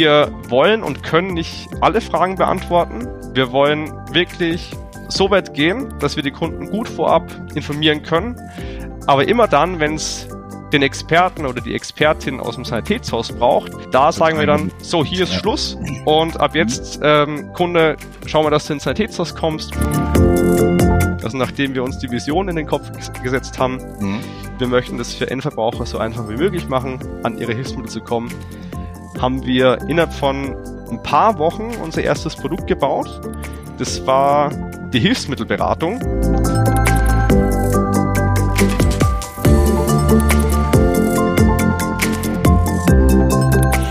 Wir wollen und können nicht alle Fragen beantworten. Wir wollen wirklich so weit gehen, dass wir die Kunden gut vorab informieren können. Aber immer dann, wenn es den Experten oder die Expertin aus dem Sanitätshaus braucht, da sagen wir dann, so, hier ist Schluss und ab jetzt, ähm, Kunde, schau mal, dass du ins Sanitätshaus kommst. Also nachdem wir uns die Vision in den Kopf gesetzt haben, mhm. wir möchten das für Endverbraucher so einfach wie möglich machen, an ihre Hilfsmittel zu kommen, haben wir innerhalb von ein paar Wochen unser erstes Produkt gebaut. Das war die Hilfsmittelberatung.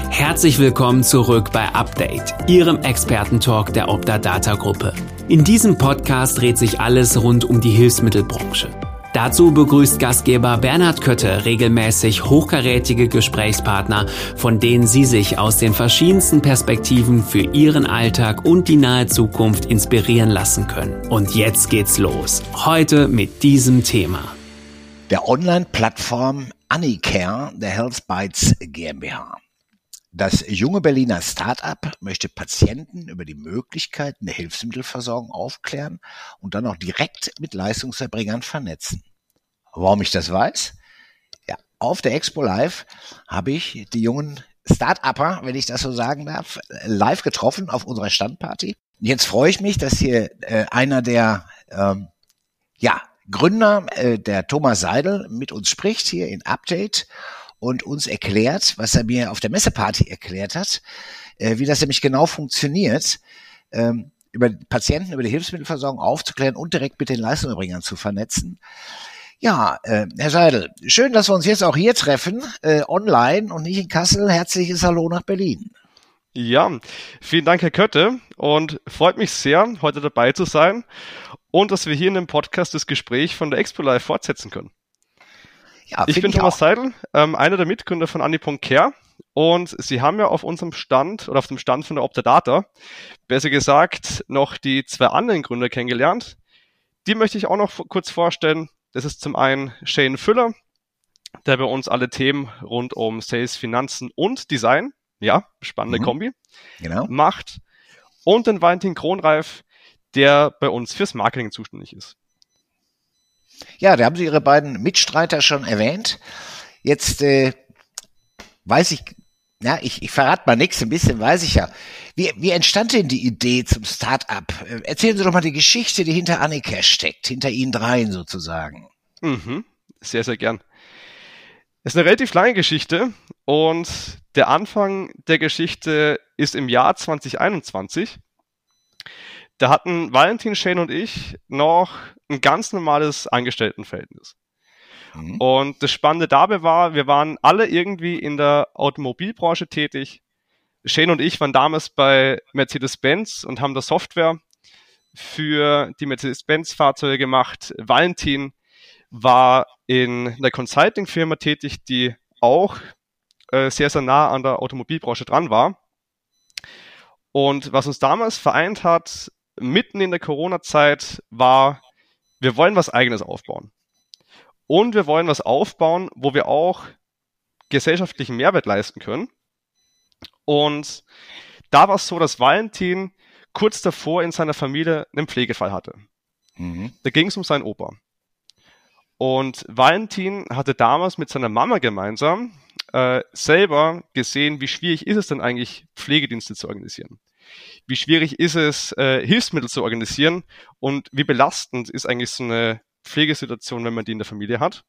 Herzlich willkommen zurück bei Update, Ihrem Expertentalk der Opta Data Gruppe. In diesem Podcast dreht sich alles rund um die Hilfsmittelbranche. Dazu begrüßt Gastgeber Bernhard Kötte regelmäßig hochkarätige Gesprächspartner, von denen Sie sich aus den verschiedensten Perspektiven für Ihren Alltag und die nahe Zukunft inspirieren lassen können. Und jetzt geht's los. Heute mit diesem Thema. Der Online-Plattform Anicare der Health Bytes GmbH. Das junge Berliner Start-up möchte Patienten über die Möglichkeiten der Hilfsmittelversorgung aufklären und dann auch direkt mit Leistungserbringern vernetzen. Warum ich das weiß? Ja, auf der Expo Live habe ich die jungen Start-Upper, wenn ich das so sagen darf, live getroffen auf unserer Standparty. Jetzt freue ich mich, dass hier äh, einer der ähm, ja, Gründer, äh, der Thomas Seidel, mit uns spricht hier in Update und uns erklärt, was er mir auf der Messeparty erklärt hat, äh, wie das nämlich genau funktioniert, ähm, über Patienten, über die Hilfsmittelversorgung aufzuklären und direkt mit den Leistungserbringern zu vernetzen. Ja, äh, Herr Seidel, schön, dass wir uns jetzt auch hier treffen, äh, online und nicht in Kassel. Herzliches Hallo nach Berlin. Ja, vielen Dank, Herr Kötte, und freut mich sehr, heute dabei zu sein und dass wir hier in dem Podcast das Gespräch von der Expo Live fortsetzen können. Ja, ich bin ich Thomas auch. Seidel, ähm, einer der Mitgründer von Anni.care und Sie haben ja auf unserem Stand oder auf dem Stand von der Optadata, besser gesagt, noch die zwei anderen Gründer kennengelernt. Die möchte ich auch noch kurz vorstellen. Das ist zum einen Shane Füller, der bei uns alle Themen rund um Sales, Finanzen und Design, ja, spannende mhm. Kombi, genau. macht. Und den Valentin Kronreif, der bei uns fürs Marketing zuständig ist. Ja, da haben Sie Ihre beiden Mitstreiter schon erwähnt. Jetzt äh, weiß ich, ja, ich, ich verrate mal nichts, ein bisschen weiß ich ja. Wie, wie entstand denn die Idee zum Start-up? Äh, erzählen Sie doch mal die Geschichte, die hinter Annika steckt, hinter Ihnen dreien sozusagen. Mhm, sehr, sehr gern. Es ist eine relativ lange Geschichte und der Anfang der Geschichte ist im Jahr 2021. Da hatten Valentin, Shane und ich noch ein ganz normales Angestelltenverhältnis. Mhm. Und das Spannende dabei war, wir waren alle irgendwie in der Automobilbranche tätig. Shane und ich waren damals bei Mercedes-Benz und haben da Software für die Mercedes-Benz-Fahrzeuge gemacht. Valentin war in einer Consulting-Firma tätig, die auch äh, sehr, sehr nah an der Automobilbranche dran war. Und was uns damals vereint hat, mitten in der Corona-Zeit, war wir wollen was eigenes aufbauen. Und wir wollen was aufbauen, wo wir auch gesellschaftlichen Mehrwert leisten können. Und da war es so, dass Valentin kurz davor in seiner Familie einen Pflegefall hatte. Mhm. Da ging es um seinen Opa. Und Valentin hatte damals mit seiner Mama gemeinsam äh, selber gesehen, wie schwierig ist es denn eigentlich, Pflegedienste zu organisieren wie schwierig ist es, äh, Hilfsmittel zu organisieren und wie belastend ist eigentlich so eine Pflegesituation, wenn man die in der Familie hat.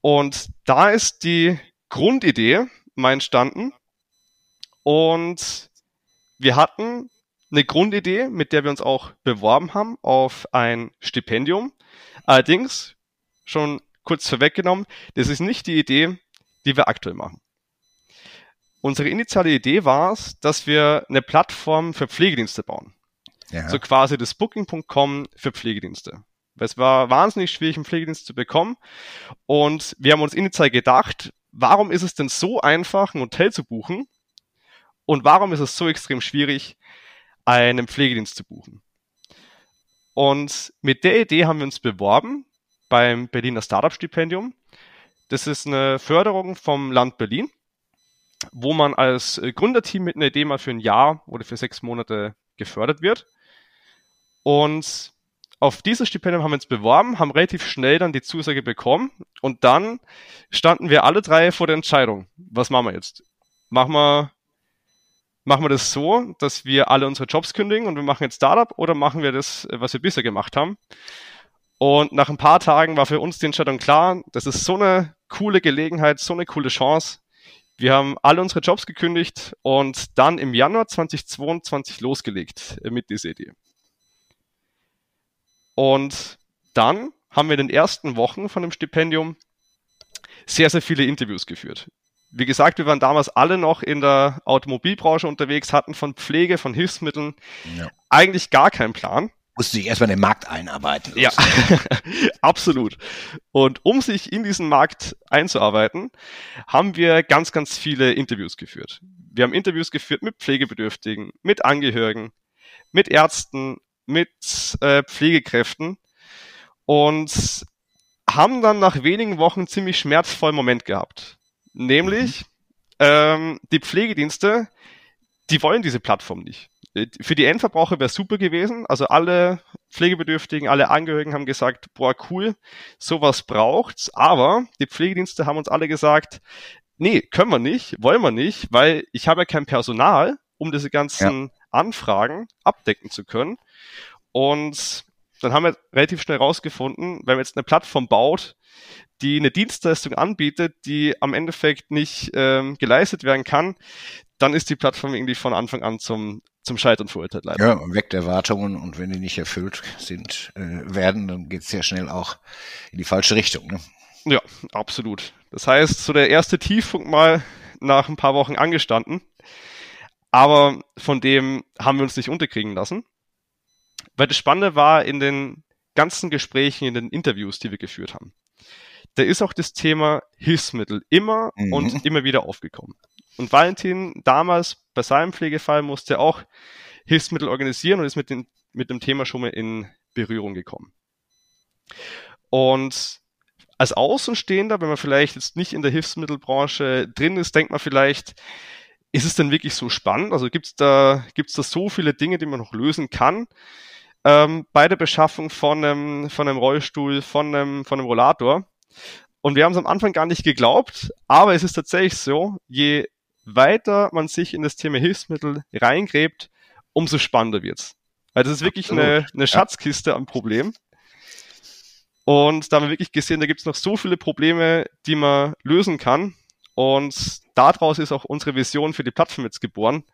Und da ist die Grundidee mal entstanden und wir hatten eine Grundidee, mit der wir uns auch beworben haben auf ein Stipendium. Allerdings, schon kurz vorweggenommen, das ist nicht die Idee, die wir aktuell machen. Unsere initiale Idee war es, dass wir eine Plattform für Pflegedienste bauen. Ja. So quasi das Booking.com für Pflegedienste. Es war wahnsinnig schwierig, einen Pflegedienst zu bekommen. Und wir haben uns initial gedacht, warum ist es denn so einfach, ein Hotel zu buchen? Und warum ist es so extrem schwierig, einen Pflegedienst zu buchen? Und mit der Idee haben wir uns beworben beim Berliner Startup-Stipendium. Das ist eine Förderung vom Land Berlin wo man als äh, Gründerteam mit einer Idee mal für ein Jahr oder für sechs Monate gefördert wird. Und auf dieses Stipendium haben wir uns beworben, haben relativ schnell dann die Zusage bekommen und dann standen wir alle drei vor der Entscheidung. Was machen wir jetzt? Machen wir, machen wir das so, dass wir alle unsere Jobs kündigen und wir machen jetzt Startup oder machen wir das, was wir bisher gemacht haben? Und nach ein paar Tagen war für uns die Entscheidung klar, das ist so eine coole Gelegenheit, so eine coole Chance. Wir haben alle unsere Jobs gekündigt und dann im Januar 2022 losgelegt äh, mit dieser Idee. Und dann haben wir in den ersten Wochen von dem Stipendium sehr, sehr viele Interviews geführt. Wie gesagt, wir waren damals alle noch in der Automobilbranche unterwegs, hatten von Pflege, von Hilfsmitteln ja. eigentlich gar keinen Plan musste sich erstmal in den Markt einarbeiten. Ja, absolut. Und um sich in diesen Markt einzuarbeiten, haben wir ganz, ganz viele Interviews geführt. Wir haben Interviews geführt mit Pflegebedürftigen, mit Angehörigen, mit Ärzten, mit äh, Pflegekräften und haben dann nach wenigen Wochen ziemlich schmerzvollen Moment gehabt. Nämlich, mhm. ähm, die Pflegedienste, die wollen diese Plattform nicht. Äh, für die Endverbraucher wäre super gewesen. Also alle Pflegebedürftigen, alle Angehörigen haben gesagt, boah, cool, sowas braucht's. Aber die Pflegedienste haben uns alle gesagt, nee, können wir nicht, wollen wir nicht, weil ich habe ja kein Personal, um diese ganzen ja. Anfragen abdecken zu können. Und dann haben wir relativ schnell rausgefunden, wenn man jetzt eine Plattform baut, die eine Dienstleistung anbietet, die am Endeffekt nicht ähm, geleistet werden kann, dann ist die Plattform irgendwie von Anfang an zum, zum Scheitern verurteilt leider. Ja, weckt Erwartungen und wenn die nicht erfüllt sind, äh, werden, dann geht es sehr schnell auch in die falsche Richtung. Ne? Ja, absolut. Das heißt, so der erste Tiefpunkt mal nach ein paar Wochen angestanden, aber von dem haben wir uns nicht unterkriegen lassen. Weil das Spannende war in den ganzen Gesprächen, in den Interviews, die wir geführt haben. Da ist auch das Thema Hilfsmittel immer mhm. und immer wieder aufgekommen. Und Valentin damals bei seinem Pflegefall musste auch Hilfsmittel organisieren und ist mit, den, mit dem Thema schon mal in Berührung gekommen. Und als Außenstehender, wenn man vielleicht jetzt nicht in der Hilfsmittelbranche drin ist, denkt man vielleicht, ist es denn wirklich so spannend? Also gibt es da, gibt's da so viele Dinge, die man noch lösen kann? Ähm, bei der Beschaffung von einem, von einem Rollstuhl, von einem, von einem Rollator. Und wir haben es am Anfang gar nicht geglaubt, aber es ist tatsächlich so, je weiter man sich in das Thema Hilfsmittel reingräbt, umso spannender wird's. Weil das ist wirklich eine, eine Schatzkiste am Problem. Und da haben wir wirklich gesehen, da gibt's noch so viele Probleme, die man lösen kann. Und daraus ist auch unsere Vision für die Plattform jetzt geboren.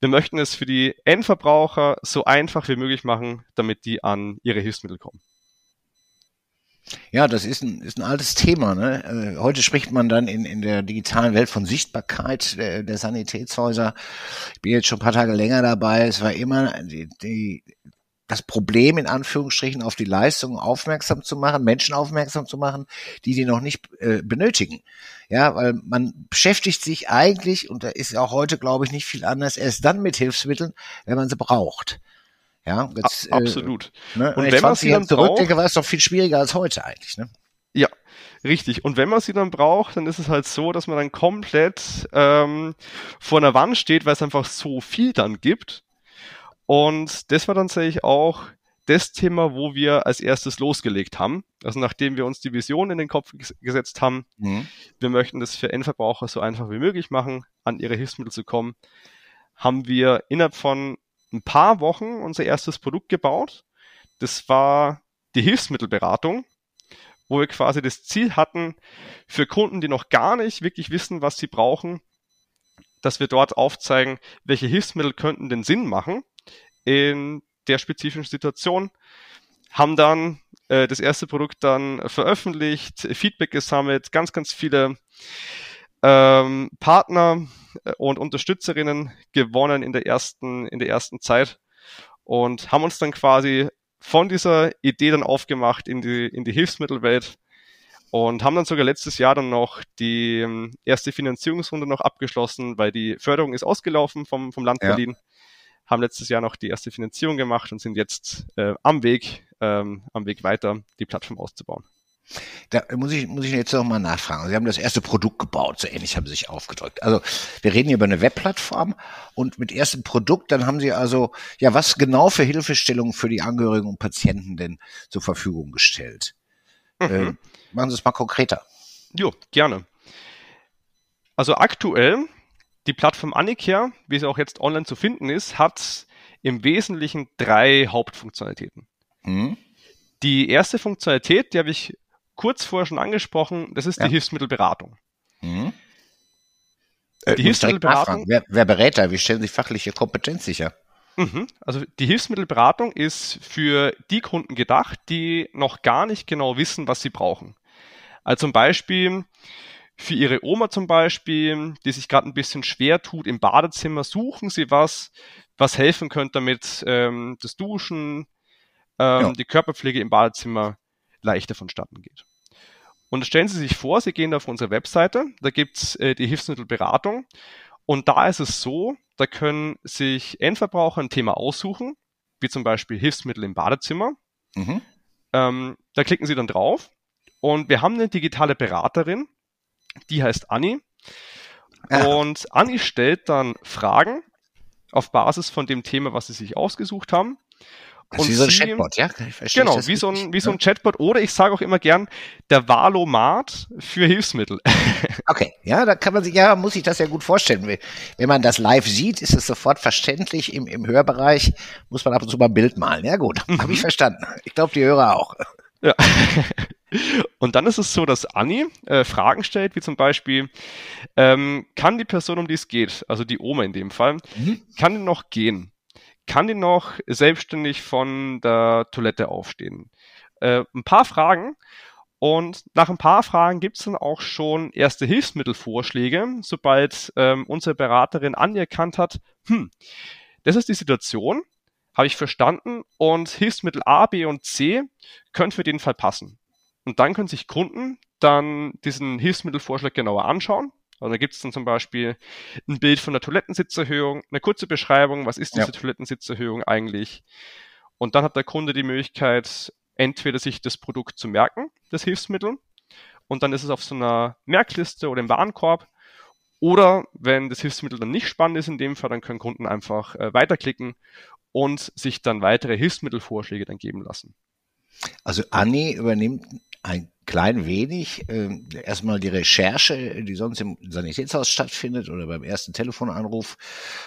Wir möchten es für die Endverbraucher so einfach wie möglich machen, damit die an ihre Hilfsmittel kommen. Ja, das ist ein, ist ein altes Thema. Ne? Äh, heute spricht man dann in, in der digitalen Welt von Sichtbarkeit der, der Sanitätshäuser. Ich bin jetzt schon ein paar Tage länger dabei. Es war immer die, die, das Problem in Anführungsstrichen auf die Leistung aufmerksam zu machen, Menschen aufmerksam zu machen, die die noch nicht äh, benötigen. Ja, weil man beschäftigt sich eigentlich, und da ist auch heute, glaube ich, nicht viel anders, erst dann mit Hilfsmitteln, wenn man sie braucht. Ja, jetzt, A absolut. Äh, ne, und wenn man sie dann zurückdenke, braucht, war es doch viel schwieriger als heute eigentlich. Ne? Ja, richtig. Und wenn man sie dann braucht, dann ist es halt so, dass man dann komplett ähm, vor einer Wand steht, weil es einfach so viel dann gibt. Und das war dann tatsächlich auch das Thema, wo wir als erstes losgelegt haben. Also nachdem wir uns die Vision in den Kopf gesetzt haben, mhm. wir möchten das für Endverbraucher so einfach wie möglich machen, an ihre Hilfsmittel zu kommen, haben wir innerhalb von ein paar Wochen unser erstes Produkt gebaut. Das war die Hilfsmittelberatung, wo wir quasi das Ziel hatten, für Kunden, die noch gar nicht wirklich wissen, was sie brauchen, dass wir dort aufzeigen, welche Hilfsmittel könnten den Sinn machen in der spezifischen Situation, haben dann äh, das erste Produkt dann veröffentlicht, Feedback gesammelt, ganz, ganz viele ähm, Partner äh, und Unterstützerinnen gewonnen in der ersten, in der ersten Zeit und haben uns dann quasi von dieser Idee dann aufgemacht in die, in die Hilfsmittelwelt und haben dann sogar letztes Jahr dann noch die ähm, erste Finanzierungsrunde noch abgeschlossen, weil die Förderung ist ausgelaufen vom, vom Land ja. Berlin. Haben letztes Jahr noch die erste Finanzierung gemacht und sind jetzt äh, am Weg, ähm, am Weg weiter, die Plattform auszubauen. Da muss ich, muss ich jetzt noch mal nachfragen. Sie haben das erste Produkt gebaut, so ähnlich haben Sie sich aufgedrückt. Also wir reden hier über eine Webplattform und mit erstem Produkt, dann haben Sie also, ja, was genau für Hilfestellungen für die Angehörigen und Patienten denn zur Verfügung gestellt? Mhm. Äh, machen Sie es mal konkreter. Jo, gerne. Also aktuell, die Plattform Anicare, wie sie auch jetzt online zu finden ist, hat im Wesentlichen drei Hauptfunktionalitäten. Mhm. Die erste Funktionalität, die habe ich kurz vorher schon angesprochen, das ist ja. die Hilfsmittelberatung. Mhm. Die äh, Hilfsmittelberatung. Wer, wer berät da? Wie stellen Sie fachliche Kompetenz sicher? Mhm. Also die Hilfsmittelberatung ist für die Kunden gedacht, die noch gar nicht genau wissen, was sie brauchen. Also zum Beispiel für ihre Oma zum Beispiel, die sich gerade ein bisschen schwer tut im Badezimmer, suchen sie was, was helfen könnte, damit ähm, das Duschen, ähm, ja. die Körperpflege im Badezimmer leichter vonstatten geht. Und stellen Sie sich vor, Sie gehen auf unsere Webseite, da gibt's äh, die Hilfsmittelberatung und da ist es so, da können sich Endverbraucher ein Thema aussuchen, wie zum Beispiel Hilfsmittel im Badezimmer. Mhm. Ähm, da klicken Sie dann drauf und wir haben eine digitale Beraterin, die heißt Anni. Ja. Und Anni stellt dann Fragen auf Basis von dem Thema, was Sie sich ausgesucht haben. Also wie so ein Chatbot, ja? Genau, wie so, ein, wie so ein Chatbot oder ich sage auch immer gern, der Valomat für Hilfsmittel. Okay, ja, da kann man sich, ja, muss sich das ja gut vorstellen. Wenn man das live sieht, ist es sofort verständlich. Im, im Hörbereich muss man ab und zu mal ein Bild malen. Ja gut, mhm. habe ich verstanden. Ich glaube, die Hörer auch. Ja. Und dann ist es so, dass Anni äh, Fragen stellt, wie zum Beispiel, ähm, kann die Person, um die es geht, also die Oma in dem Fall, mhm. kann die noch gehen? Kann die noch selbstständig von der Toilette aufstehen? Äh, ein paar Fragen. Und nach ein paar Fragen gibt es dann auch schon erste Hilfsmittelvorschläge, sobald ähm, unsere Beraterin anerkannt hat, hm, das ist die Situation, habe ich verstanden und Hilfsmittel A, B und C können für den Fall passen. Und dann können sich Kunden dann diesen Hilfsmittelvorschlag genauer anschauen also da gibt es dann zum Beispiel ein Bild von der Toilettensitzerhöhung, eine kurze Beschreibung, was ist diese ja. Toilettensitzerhöhung eigentlich. Und dann hat der Kunde die Möglichkeit, entweder sich das Produkt zu merken, das Hilfsmittel, und dann ist es auf so einer Merkliste oder im Warenkorb. Oder wenn das Hilfsmittel dann nicht spannend ist in dem Fall, dann können Kunden einfach äh, weiterklicken und sich dann weitere Hilfsmittelvorschläge dann geben lassen. Also Anni übernimmt ein klein wenig äh, erstmal die Recherche, die sonst im Sanitätshaus stattfindet oder beim ersten Telefonanruf,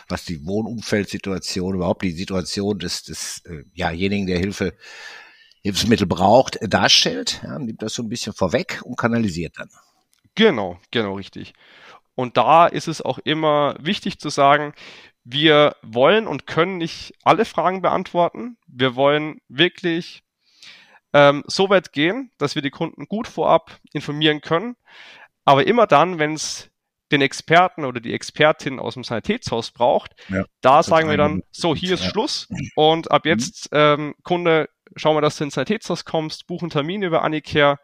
was die Wohnumfeldsituation, überhaupt die Situation des, des äh, jahjenigen, der Hilfe Hilfsmittel braucht, äh, darstellt, ja, nimmt das so ein bisschen vorweg und kanalisiert dann. Genau, genau richtig. Und da ist es auch immer wichtig zu sagen, wir wollen und können nicht alle Fragen beantworten. Wir wollen wirklich ähm, so weit gehen, dass wir die Kunden gut vorab informieren können. Aber immer dann, wenn es den Experten oder die Expertin aus dem Sanitätshaus braucht, ja, da sagen wir dann, so, hier ist ja. Schluss und ab mhm. jetzt, ähm, Kunde, schauen wir, dass du ins Sanitätshaus kommst, buchen Termin über Anicare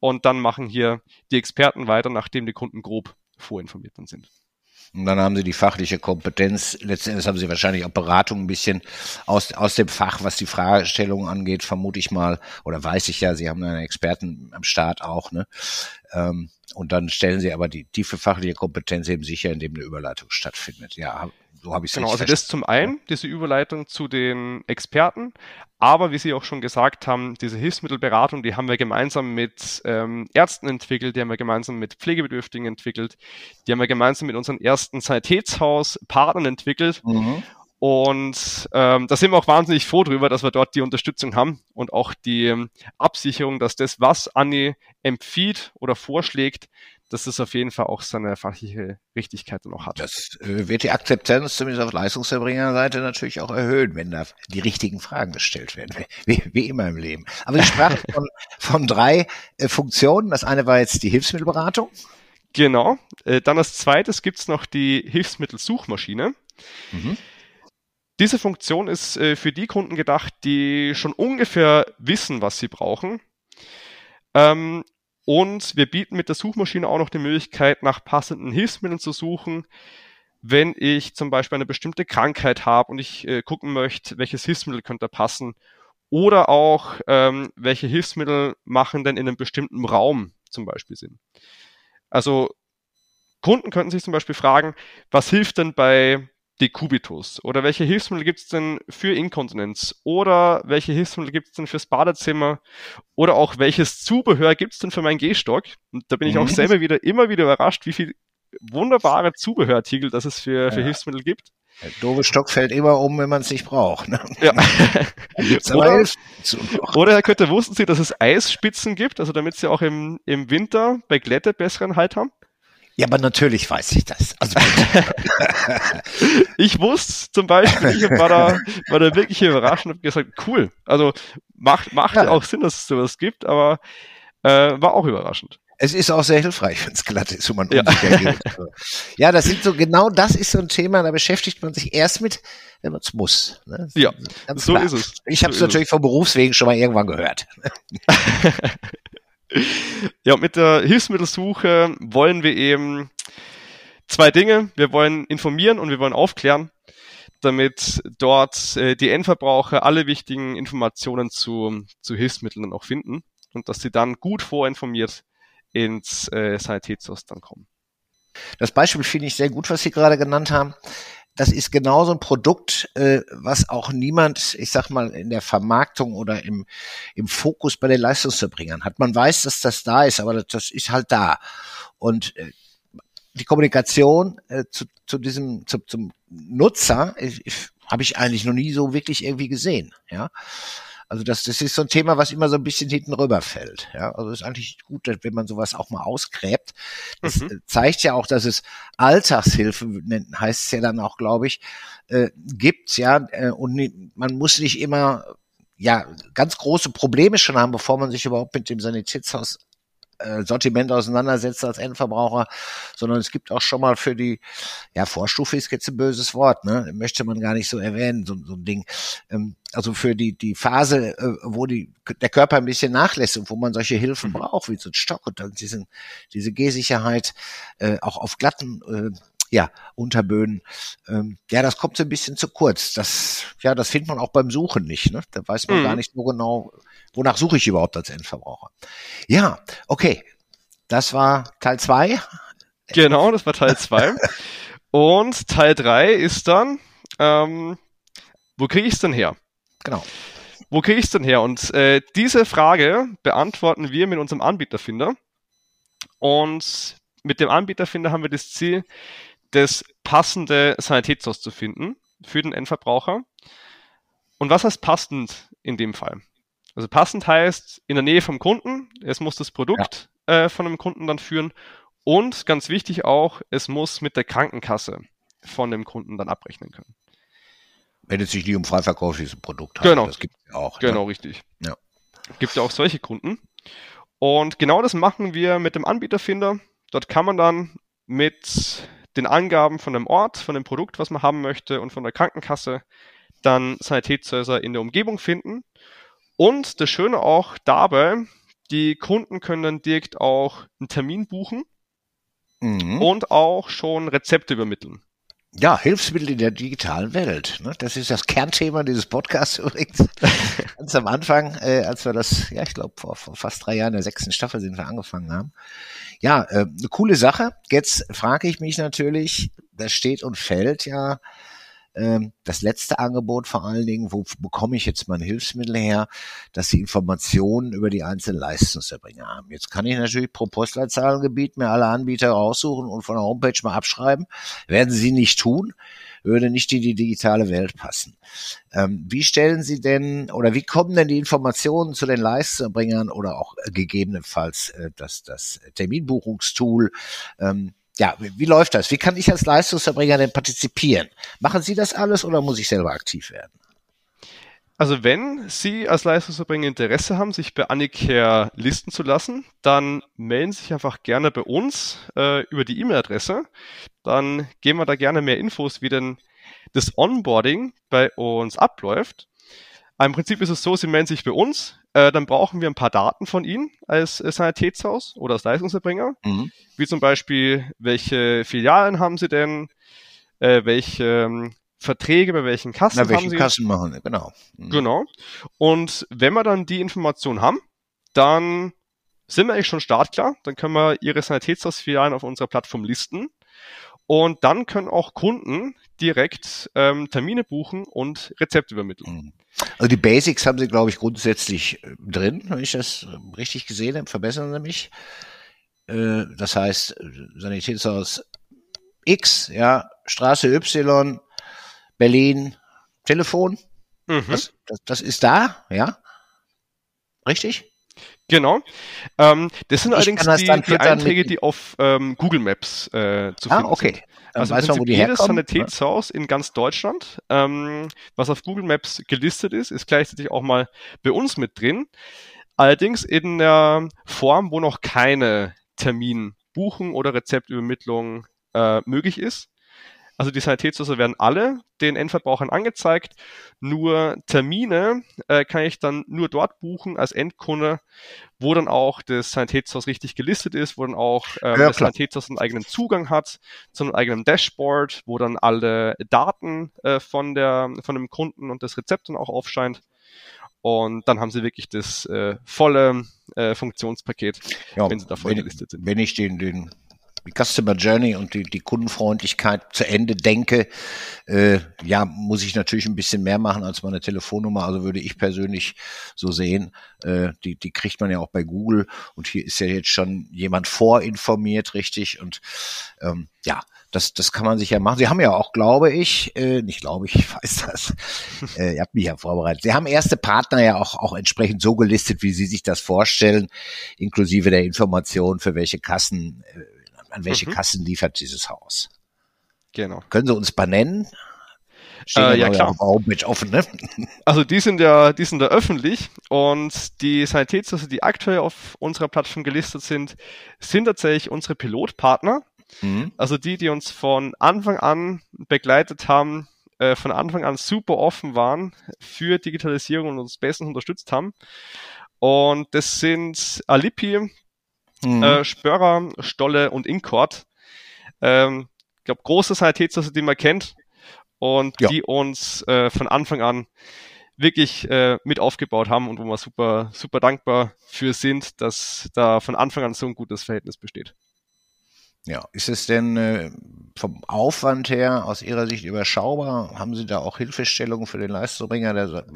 und dann machen hier die Experten weiter, nachdem die Kunden grob vorinformiert sind. Und dann haben sie die fachliche Kompetenz. Letztendlich haben sie wahrscheinlich auch Beratung ein bisschen aus, aus dem Fach, was die Fragestellung angeht, vermute ich mal. Oder weiß ich ja, sie haben einen Experten am Start auch, ne? Ähm, und dann stellen sie aber die tiefe fachliche Kompetenz eben sicher, indem eine Überleitung stattfindet. Ja, so habe ich es Genau, also das zum einen, diese Überleitung zu den Experten, aber wie Sie auch schon gesagt haben, diese Hilfsmittelberatung, die haben wir gemeinsam mit ähm, Ärzten entwickelt, die haben wir gemeinsam mit Pflegebedürftigen entwickelt, die haben wir gemeinsam mit unseren ersten Sanitätshaus-Partnern entwickelt. Mhm. Und ähm, da sind wir auch wahnsinnig froh drüber, dass wir dort die Unterstützung haben und auch die ähm, Absicherung, dass das, was Anni empfiehlt oder vorschlägt, dass es auf jeden Fall auch seine fachliche Richtigkeit noch hat. Das äh, wird die Akzeptanz zumindest auf Leistungserbringerseite natürlich auch erhöhen, wenn da die richtigen Fragen gestellt werden, wie, wie immer im Leben. Aber ich sprach von, von drei äh, Funktionen. Das eine war jetzt die Hilfsmittelberatung. Genau. Äh, dann als zweites gibt's noch die Hilfsmittelsuchmaschine. Mhm. Diese Funktion ist äh, für die Kunden gedacht, die schon ungefähr wissen, was sie brauchen. Ähm, und wir bieten mit der Suchmaschine auch noch die Möglichkeit, nach passenden Hilfsmitteln zu suchen. Wenn ich zum Beispiel eine bestimmte Krankheit habe und ich äh, gucken möchte, welches Hilfsmittel könnte passen, oder auch, ähm, welche Hilfsmittel machen denn in einem bestimmten Raum zum Beispiel Sinn. Also Kunden könnten sich zum Beispiel fragen, was hilft denn bei Dekubitus? Oder welche Hilfsmittel gibt es denn für Inkontinenz? Oder welche Hilfsmittel gibt es denn fürs Badezimmer? Oder auch welches Zubehör gibt es denn für meinen Gehstock? Und da bin ich auch mhm. selber wieder immer wieder überrascht, wie viel wunderbare Zubehörartikel das es für, für Hilfsmittel gibt. Der doofe Stock fällt immer um, wenn man es nicht braucht. Ne? Ja. oder, oder Herr Kötter, wussten Sie, dass es Eisspitzen gibt, also damit Sie auch im, im Winter bei Glätte besseren Halt haben? Ja, aber natürlich weiß ich das. Also ich wusste zum Beispiel, ich war da, war da wirklich überrascht und habe gesagt, cool. Also macht, macht ja. auch Sinn, dass es sowas gibt, aber äh, war auch überraschend. Es ist auch sehr hilfreich, wenn es glatt ist und man ja. unsicher geht. ja, das sind so, genau das ist so ein Thema, da beschäftigt man sich erst mit, wenn man es muss. Ne? Ja, so ist es. Ich habe es so natürlich vom Berufswegen schon mal irgendwann gehört. ja, mit der Hilfsmittelsuche wollen wir eben zwei Dinge. Wir wollen informieren und wir wollen aufklären, damit dort äh, die Endverbraucher alle wichtigen Informationen zu, zu Hilfsmitteln auch finden und dass sie dann gut vorinformiert ins äh, Sanitätshaus dann kommen. Das Beispiel finde ich sehr gut, was Sie gerade genannt haben das ist genau so ein Produkt, äh, was auch niemand, ich sag mal, in der Vermarktung oder im, im Fokus bei den Leistungserbringern hat. Man weiß, dass das da ist, aber das, das ist halt da. Und äh, die Kommunikation äh, zu, zu diesem, zu, zum Nutzer, ich, habe ich eigentlich noch nie so wirklich irgendwie gesehen. Ja. Also das, das ist so ein Thema, was immer so ein bisschen hinten rüberfällt. Ja, also ist eigentlich gut, wenn man sowas auch mal ausgräbt. Das mhm. Äh, zeigt ja auch, dass es Alltagshilfe, heißt es ja dann auch, glaube ich, äh, gibt, ja, äh, und man muss nicht immer ja ganz große Probleme schon haben, bevor man sich überhaupt mit dem Sanitätshaus Sortiment auseinandersetzt als Endverbraucher, sondern es gibt auch schon mal für die, ja, Vorstufe ist jetzt ein böses Wort, ne? Möchte man gar nicht so erwähnen, so, so ein Ding. Ähm, also für die, die Phase, äh, wo die, der Körper ein bisschen nachlässt und wo man solche Hilfen mhm. braucht, wie so ein Stock und dann diesen, diese Gehsicherheit, äh, auch auf glatten, äh, ja, Unterböden. Ähm, ja, das kommt so ein bisschen zu kurz. Das, ja, das findet man auch beim Suchen nicht. Ne? Da weiß man mhm. gar nicht so genau, wonach suche ich überhaupt als Endverbraucher. Ja, okay. Das war Teil zwei. Genau, das war Teil zwei. Und Teil drei ist dann, ähm, wo kriege ich es denn her? Genau. Wo kriege ich es denn her? Und äh, diese Frage beantworten wir mit unserem Anbieterfinder. Und mit dem Anbieterfinder haben wir das Ziel, das passende Sanitätshaus zu finden für den Endverbraucher. Und was heißt passend in dem Fall? Also passend heißt in der Nähe vom Kunden, es muss das Produkt ja. äh, von dem Kunden dann führen und ganz wichtig auch, es muss mit der Krankenkasse von dem Kunden dann abrechnen können. Wenn es sich nicht um freiverkaufliches Produkt handelt, genau. das gibt es auch. Ne? Genau, ne? richtig. Ja. Gibt ja auch solche Kunden. Und genau das machen wir mit dem Anbieterfinder. Dort kann man dann mit den Angaben von dem Ort, von dem Produkt, was man haben möchte und von der Krankenkasse dann Sanitätshäuser in der Umgebung finden. Und das Schöne auch dabei, die Kunden können dann direkt auch einen Termin buchen mhm. und auch schon Rezepte übermitteln. Ja, Hilfsmittel in der digitalen Welt. Ne? Das ist das Kernthema dieses Podcasts übrigens. Ganz am Anfang, äh, als wir das, ja, ich glaube, vor, vor fast drei Jahren in der sechsten Staffel sind wir angefangen haben. Ja, äh, eine coole Sache. Jetzt frage ich mich natürlich, das steht und fällt ja das letzte Angebot vor allen Dingen, wo bekomme ich jetzt mein Hilfsmittel her, dass sie Informationen über die einzelnen Leistungserbringer haben. Jetzt kann ich natürlich pro Postleitzahlengebiet mir alle Anbieter raussuchen und von der Homepage mal abschreiben. Werden sie nicht tun, würde nicht in die digitale Welt passen. Ähm, wie stellen Sie denn oder wie kommen denn die Informationen zu den Leistungserbringern oder auch gegebenenfalls äh, das, das Terminbuchungstool? Ähm, ja, wie, wie läuft das? Wie kann ich als Leistungserbringer denn partizipieren? Machen Sie das alles oder muss ich selber aktiv werden? Also wenn Sie als Leistungserbringer Interesse haben, sich bei Anicare listen zu lassen, dann melden Sie sich einfach gerne bei uns äh, über die E-Mail-Adresse. Dann geben wir da gerne mehr Infos, wie denn das Onboarding bei uns abläuft. Im Prinzip ist es so, Sie melden sich bei uns, äh, dann brauchen wir ein paar Daten von Ihnen als Sanitätshaus oder als Leistungserbringer, mhm. wie zum Beispiel, welche Filialen haben Sie denn, äh, welche ähm, Verträge bei welchen Kassen Na, welche haben sie. Kassen machen, genau. Mhm. Genau. Und wenn wir dann die Information haben, dann sind wir eigentlich schon startklar. Dann können wir ihre Sanitätshausfilialen auf unserer Plattform listen. Und dann können auch Kunden direkt ähm, Termine buchen und Rezepte übermitteln. Mhm. Also die Basics haben sie, glaube ich, grundsätzlich äh, drin, wenn ich das äh, richtig gesehen habe. Verbessern sie mich. Äh, Das heißt, äh, Sanitätshaus X, ja, Straße Y, Berlin, Telefon. Mhm. Das, das, das ist da, ja? Richtig? Genau. Ähm, das sind Ich allerdings das die, die Einträge, die auf ähm, Google Maps äh, zu Ah, finden okay. sind. Dann Also weiß man, wo die jedes. Sanitätshaus in ganz Deutschland, ähm, was auf Google Maps gelistet ist, ist gleichzeitig auch mal bei uns mit drin. Allerdings in der Form, wo noch keine Terminbuchung oder Rezeptübermittlung äh, möglich ist. Also die Sanitätshäuser werden alle den Endverbrauchern angezeigt. Nur Termine äh, kann ich dann nur dort buchen als Endkunde, wo dann auch das Sanitätshaus richtig gelistet ist, wo dann auch ähm, Ja, das. Sanitätshaus einen eigenen Zugang hat zu einem eigenen Dashboard, wo dann alle Daten äh, von der von dem Kunden und das Rezept dann auch aufscheint. Und dann haben sie wirklich das äh, volle äh, Funktionspaket, Ja, wenn sie da voll wenn, gelistet sind. wenn ich den, den Customer Journey und die, die Kundenfreundlichkeit zu Ende denke, äh, ja, muss ich natürlich ein bisschen mehr machen als meine Telefonnummer. Also würde ich persönlich so sehen. Äh, die, die kriegt man ja auch bei Google und hier ist ja jetzt schon jemand vorinformiert, richtig? Und ähm, ja, das, das kann man sich ja machen. Sie haben ja auch, glaube ich, äh, nicht glaube ich, ich weiß das, äh, ihr habt mich ja vorbereitet. Sie haben erste Partner ja auch, auch entsprechend so gelistet, wie Sie sich das vorstellen, inklusive der Information, für welche Kassen, äh, an welche Mhm. Kassen liefert dieses Haus. Genau. Können Sie uns benennen? Stehen Äh, ja klar. Homepage offen, ne? Also die sind ja, die sind ja öffentlich und die Sanitätshäuser, die aktuell auf unserer Plattform gelistet sind, sind tatsächlich unsere Pilotpartner. Mhm. Also die, die uns von Anfang an begleitet haben, äh, von Anfang an super offen waren für Digitalisierung und uns bestens unterstützt haben. Und das sind Alipi, Mhm. äh, Spörer, Stolle und Incord. Ähm, ich glaube, große Sanitätshäuser, die man kennt und Ja. die uns äh, von Anfang an wirklich äh, mit aufgebaut haben und wo wir super, super dankbar für sind, dass da von Anfang an so ein gutes Verhältnis besteht. Ja, ist es denn äh, vom Aufwand her aus Ihrer Sicht überschaubar? Haben Sie da auch Hilfestellungen für den Leistungsbringer? Der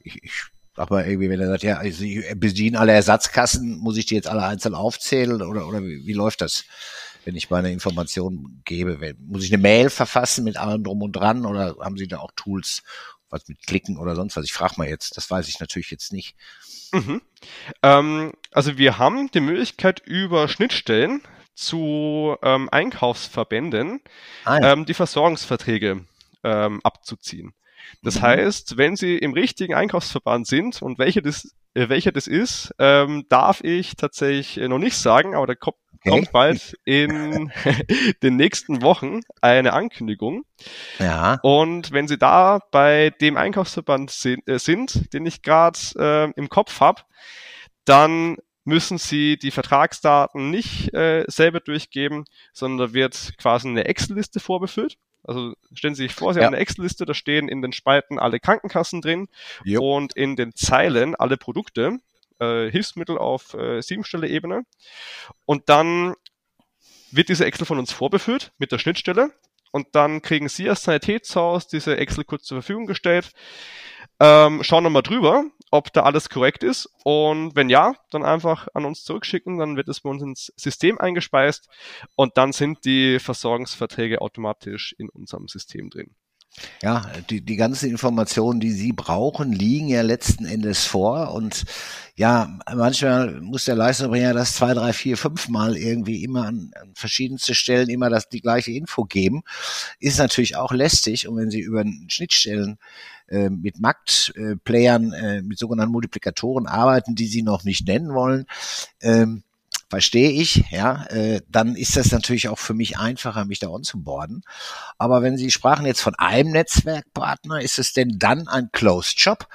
ich, ich sag mal irgendwie, wenn er sagt, ja, also ich bediene alle Ersatzkassen, muss ich die jetzt alle einzeln aufzählen oder, oder wie, wie läuft das, wenn ich meine Informationen gebe? Muss ich eine Mail verfassen mit allem drum und dran oder haben Sie da auch Tools, was mit Klicken oder sonst was? Ich frage mal jetzt, das weiß ich natürlich jetzt nicht. Mhm. Ähm, also wir haben die Möglichkeit über Schnittstellen zu ähm, Einkaufsverbänden Ah, ja. ähm, die Versorgungsverträge ähm, abzuziehen. Das Mhm. heißt, wenn Sie im richtigen Einkaufsverband sind und welcher das, äh, welcher das ist, ähm, darf ich tatsächlich äh, noch nicht sagen, aber da kommt, Okay. kommt bald in den nächsten Wochen eine Ankündigung. ja. Und wenn Sie da bei dem Einkaufsverband sind, äh, sind den ich gerade äh, im Kopf habe, dann müssen Sie die Vertragsdaten nicht äh, selber durchgeben, sondern da wird quasi eine Excel-Liste vorbefüllt. Also stellen Sie sich vor, Sie Ja. haben eine Excel-Liste, da stehen in den Spalten alle Krankenkassen drin Jo. und in den Zeilen alle Produkte, äh, Hilfsmittel auf äh, Siebenstelle-Ebene. Und dann wird diese Excel von uns vorbefüllt mit der Schnittstelle und dann kriegen Sie als Sanitätshaus diese Excel kurz zur Verfügung gestellt, ähm, schauen nochmal drüber, ob da alles korrekt ist und wenn ja, dann einfach an uns zurückschicken, dann wird es bei uns ins System eingespeist und dann sind die Versorgungsverträge automatisch in unserem System drin. Ja, die, die ganzen Informationen, die Sie brauchen, liegen ja letzten Endes vor. Und ja, manchmal muss der Leistungsbringer das zwei, drei, vier, fünf Mal irgendwie immer an, an verschiedenste Stellen immer das, die gleiche Info geben. Ist natürlich auch lästig. Und wenn Sie über Schnittstellen äh, mit Marktplayern, äh, mit sogenannten Multiplikatoren arbeiten, die Sie noch nicht nennen wollen, ähm, verstehe ich, ja, äh, dann ist das natürlich auch für mich einfacher, mich da onzuboarden. Aber wenn Sie sprachen jetzt von einem Netzwerkpartner, ist es denn dann ein Closed Shop?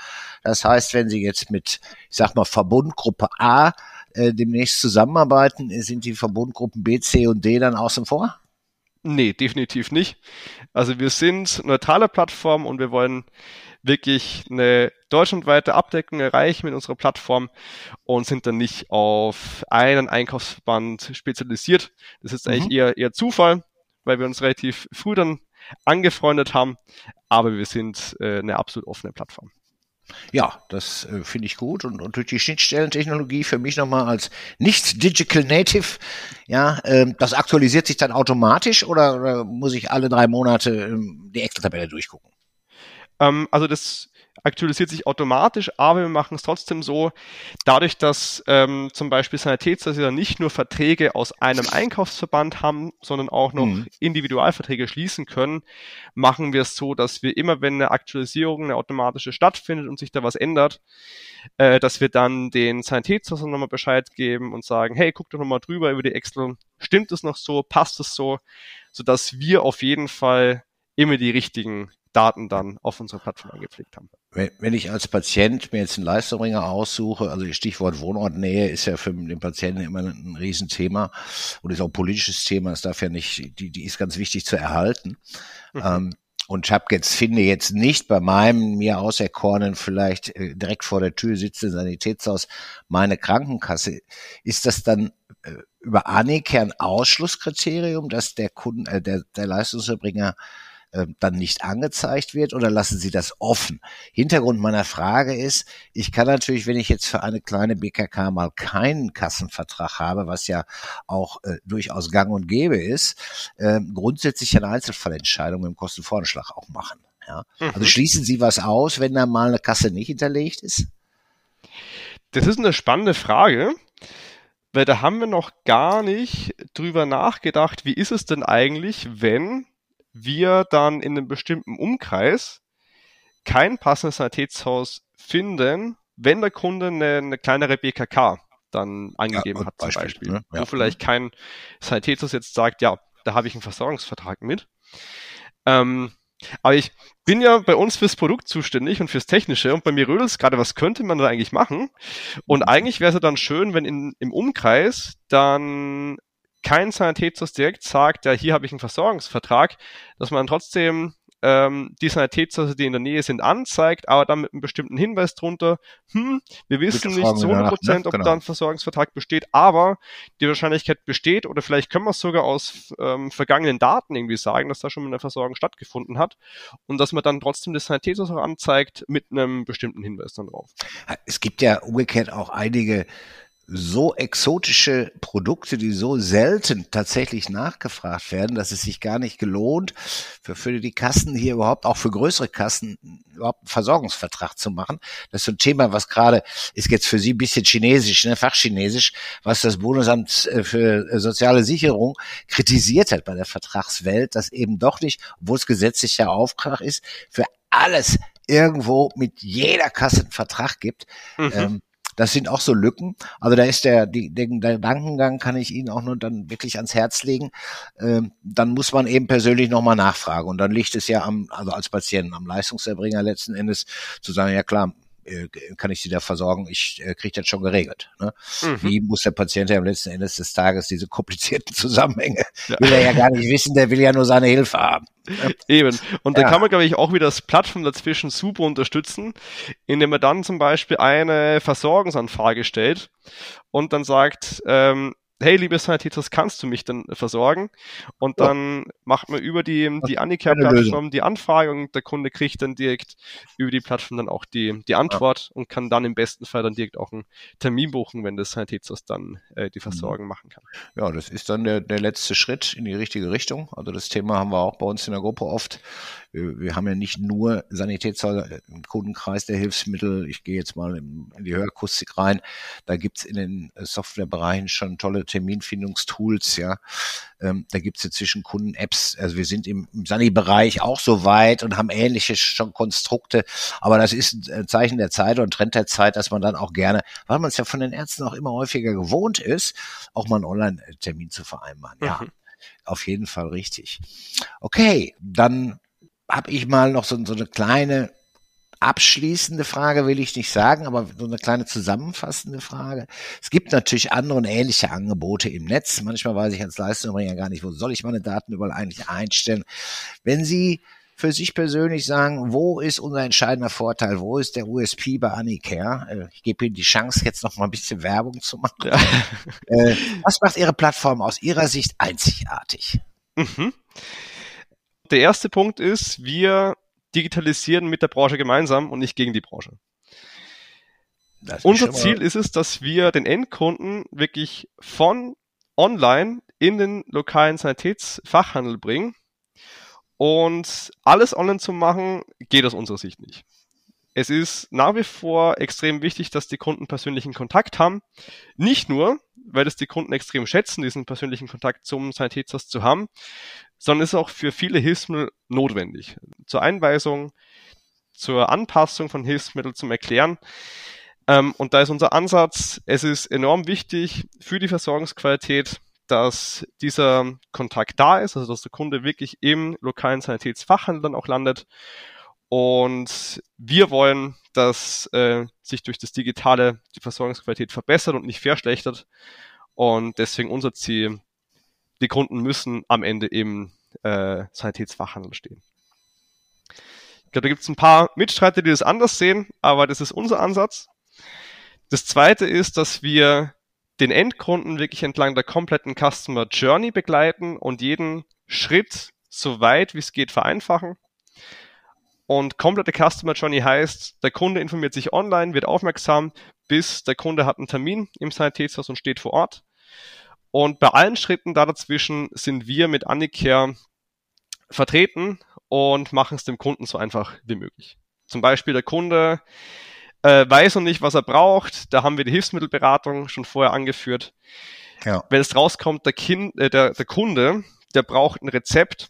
Das heißt, wenn Sie jetzt mit, ich sag mal, Verbundgruppe A äh, demnächst zusammenarbeiten, sind die Verbundgruppen B, C und D dann außen vor? Nee, definitiv nicht. Also wir sind neutrale Plattform und wir wollen wirklich eine deutschlandweite Abdeckung erreichen mit unserer Plattform und sind dann nicht auf einen Einkaufsverband spezialisiert. Das ist eigentlich mhm. eher, eher Zufall, weil wir uns relativ früh dann angefreundet haben, aber wir sind äh, eine absolut offene Plattform. Ja, das äh, finde ich gut und, und durch die Schnittstellentechnologie für mich nochmal als nicht Digital Native, ja, äh, das aktualisiert sich dann automatisch oder, oder muss ich alle drei Monate ähm, die Excel-Tabelle durchgucken? Ähm, also das aktualisiert sich automatisch, aber wir machen es trotzdem so, dadurch, dass ähm, zum Beispiel Sanitätsversicherer nicht nur Verträge aus einem Einkaufsverband haben, sondern auch noch mhm. Individualverträge schließen können, machen wir es so, dass wir immer, wenn eine Aktualisierung, eine automatische stattfindet und sich da was ändert, äh, dass wir dann den Sanitätsversicherer nochmal Bescheid geben und sagen, hey, guck doch nochmal drüber über die Excel, stimmt es noch so, passt es so, sodass wir auf jeden Fall immer die richtigen Daten dann auf unsere Plattform eingepflegt haben. Wenn, wenn ich als Patient mir jetzt einen Leistungsbringer aussuche, also Stichwort Wohnortnähe ist ja für den Patienten immer ein, Riesenthema und ist auch ein politisches Thema, es darf ja nicht, die, die ist ganz wichtig zu erhalten. Mhm. Ähm, und ich habe jetzt, finde jetzt nicht bei meinem mir auserkorenen, vielleicht äh, direkt vor der Tür sitzenden Sanitätshaus meine Krankenkasse. Ist das dann äh, über Anike ein Ausschlusskriterium, dass der Kunden, äh, der, der Leistungserbringer äh, dann nicht angezeigt wird oder lassen Sie das offen? Hintergrund meiner Frage ist, ich kann natürlich, wenn ich jetzt für eine kleine BKK mal keinen Kassenvertrag habe, was ja auch äh, durchaus gang und gäbe ist, äh, grundsätzlich eine Einzelfallentscheidung mit dem Kostenvoranschlag auch machen. Ja? Mhm. Also schließen Sie was aus, wenn da mal eine Kasse nicht hinterlegt ist? Das ist eine spannende Frage weil da haben wir noch gar nicht drüber nachgedacht, wie ist es denn eigentlich, wenn wir dann in einem bestimmten Umkreis kein passendes Sanitätshaus finden, wenn der Kunde eine, eine kleinere BKK dann angegeben ja, hat zum Beispiel, Beispiel ne? ja. wo vielleicht kein Sanitätshaus jetzt sagt, ja, da habe ich einen Versorgungsvertrag mit. Ähm, aber ich bin ja bei uns fürs Produkt zuständig und fürs Technische und bei mir rödelt es gerade, was könnte man da eigentlich machen? Und mhm. eigentlich wäre es ja dann schön, wenn in, im Umkreis dann kein Sanitätshaus direkt sagt, ja, hier habe ich einen Versorgungsvertrag, dass man trotzdem ähm, die Sanitätshäuser, die in der Nähe sind, anzeigt, aber dann mit einem bestimmten Hinweis drunter, hm, wir wissen nicht zu 100 Prozent, ob genau. da ein Versorgungsvertrag besteht, aber die Wahrscheinlichkeit besteht oder vielleicht können wir es sogar aus ähm, vergangenen Daten irgendwie sagen, dass da schon mal eine Versorgung stattgefunden hat und dass man dann trotzdem das Sanitätshaus auch anzeigt mit einem bestimmten Hinweis dann drauf. Es gibt ja umgekehrt auch einige so exotische Produkte, die so selten tatsächlich nachgefragt werden, dass es sich gar nicht gelohnt, für, für die Kassen hier überhaupt, auch für größere Kassen, überhaupt einen Versorgungsvertrag zu machen. Das ist so ein Thema, was gerade, ist jetzt für Sie ein bisschen chinesisch, ne, Fachchinesisch, was das Bundesamt äh, für soziale Sicherung kritisiert hat bei der Vertragswelt, dass eben doch nicht, obwohl es gesetzlicher Auftrag ist, für alles irgendwo mit jeder Kasse einen Vertrag gibt. Mhm. Ähm, das sind auch so Lücken. Also da ist der, die, der Gedankengang kann ich Ihnen auch nur dann wirklich ans Herz legen. Ähm, dann muss man eben persönlich nochmal nachfragen. Und dann liegt es ja am, also als Patienten, am Leistungserbringer letzten Endes zu sagen, ja klar, äh, kann ich sie da versorgen, ich äh, kriege das schon geregelt. Ne? Mhm. Wie muss der Patient ja am letzten Endes des Tages diese komplizierten Zusammenhänge, ja. will er ja gar nicht wissen, der will ja nur seine Hilfe haben. Eben. Und ja. da kann man, glaube ich, auch wieder das Plattform dazwischen super unterstützen, indem man dann zum Beispiel eine Versorgungsanfrage stellt und dann sagt, ähm, hey, liebe Sanitäters, kannst du mich denn versorgen? Und dann ja. macht man über die, die Anicare-Plattform die Anfrage und der Kunde kriegt dann direkt über die Plattform dann auch die, die Antwort ja. und kann dann im besten Fall dann direkt auch einen Termin buchen, wenn das Sanitäters dann äh, die mhm. Versorgung mhm. machen kann. Ja, das ist dann der, der letzte Schritt in die richtige Richtung. Also das Thema haben wir auch bei uns in der Gruppe oft. Wir, wir haben ja nicht nur Sanitätshäuser im Kundenkreis der Hilfsmittel. Ich gehe jetzt mal in, die Hörakustik rein. Da gibt's in den Softwarebereichen schon tolle Terminfindungstools, ja. Ähm, da gibt's inzwischen Kunden-Apps. Also wir sind im, im Sani-Bereich auch so weit und haben ähnliche schon Konstrukte. Aber das ist ein Zeichen der Zeit und Trend der Zeit, dass man dann auch gerne, weil man es ja von den Ärzten auch immer häufiger gewohnt ist, auch mal einen Online-Termin zu vereinbaren. Ja. Mhm. Auf jeden Fall richtig. Okay, dann habe ich mal noch so, so eine kleine abschließende Frage will ich nicht sagen, aber so eine kleine zusammenfassende Frage. Es gibt natürlich andere und ähnliche Angebote im Netz. Manchmal weiß ich als Leistungserbringer gar nicht, wo soll ich meine Daten überall eigentlich einstellen. Wenn Sie für sich persönlich sagen, wo ist unser entscheidender Vorteil, wo ist der USP bei Anicare? Äh, ich gebe Ihnen die Chance, jetzt noch mal ein bisschen Werbung zu machen. Äh, was macht Ihre Plattform aus Ihrer Sicht einzigartig? Mhm. Der erste Punkt ist, wir digitalisieren mit der Branche gemeinsam und nicht gegen die Branche. Unser Ziel ist es, dass wir den Endkunden wirklich von online in den lokalen Sanitätsfachhandel bringen und alles online zu machen, geht aus unserer Sicht nicht. Es ist nach wie vor extrem wichtig, dass die Kunden persönlichen Kontakt haben. Nicht nur, weil es die Kunden extrem schätzen, diesen persönlichen Kontakt zum Sanitätshaus zu haben, sondern ist auch für viele Hilfsmittel notwendig. Zur Einweisung, zur Anpassung von Hilfsmitteln, zum Erklären. Ähm, und da ist unser Ansatz, es ist enorm wichtig für die Versorgungsqualität, dass dieser Kontakt da ist, also dass der Kunde wirklich im lokalen Sanitätsfachhandel dann auch landet. Und wir wollen, dass äh, sich durch das Digitale die Versorgungsqualität verbessert und nicht verschlechtert. Und deswegen unser Ziel, die Kunden müssen am Ende im äh, Sanitätsfachhandel stehen. Ich glaube, da gibt es ein paar Mitstreiter, die das anders sehen, aber das ist unser Ansatz. Das zweite ist, dass wir den Endkunden wirklich entlang der kompletten Customer Journey begleiten und jeden Schritt so weit wie es geht vereinfachen. Und komplette Customer Journey heißt, der Kunde informiert sich online, wird aufmerksam, bis der Kunde hat einen Termin im Sanitätshaus und steht vor Ort. Und bei allen Schritten da dazwischen sind wir mit Anicare vertreten und machen es dem Kunden so einfach wie möglich. Zum Beispiel der Kunde äh, weiß noch nicht, was er braucht. Da haben wir die Hilfsmittelberatung schon vorher angeführt. Ja. Wenn es rauskommt, der, kind, äh, der, der Kunde, der braucht ein Rezept